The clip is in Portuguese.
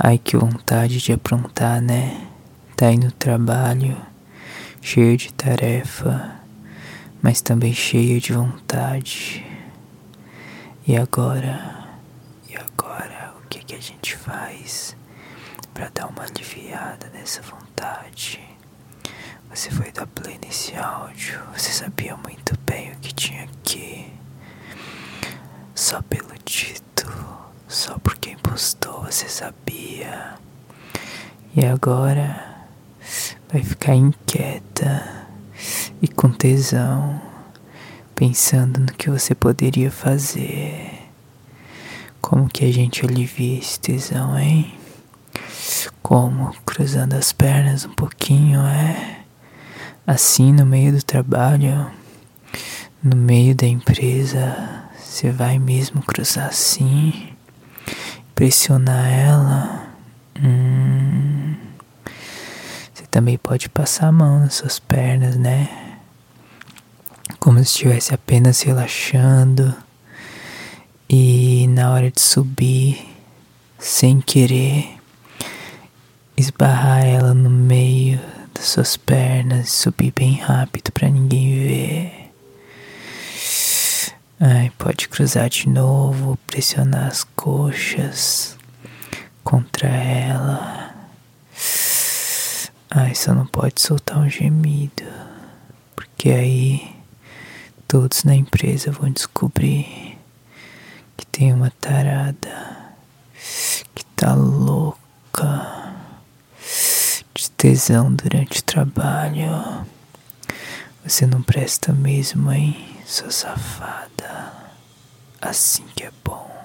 Ai, que vontade de aprontar, né? Tá aí no trabalho, cheio de tarefa, mas também cheio de vontade. E agora? E agora? O que, que a gente faz para dar uma aliviada nessa vontade? Você foi dar play nesse áudio, você sabia muito bem o que tinha aqui. Só pelo título, só por quem postou você sabia. E agora vai ficar inquieta e com tesão, pensando no que você poderia fazer. Como que a gente alivia esse tesão, hein? Como cruzando as pernas um pouquinho, é? Assim, no meio do trabalho, no meio da empresa, você vai mesmo cruzar assim, pressionar ela. Hum, você também pode passar a mão nas suas pernas, né? Como se estivesse apenas relaxando. E na hora de subir, sem querer, esbarrar ela no meio das suas pernas subir bem rápido para ninguém ver. Ai, pode cruzar de novo, pressionar as coxas contra ela. Ai, só não pode soltar um gemido, porque aí todos na empresa vão descobrir que tem uma tarada que tá louca tesão durante o trabalho. Você não presta mesmo, hein, sua safada? Assim que é bom.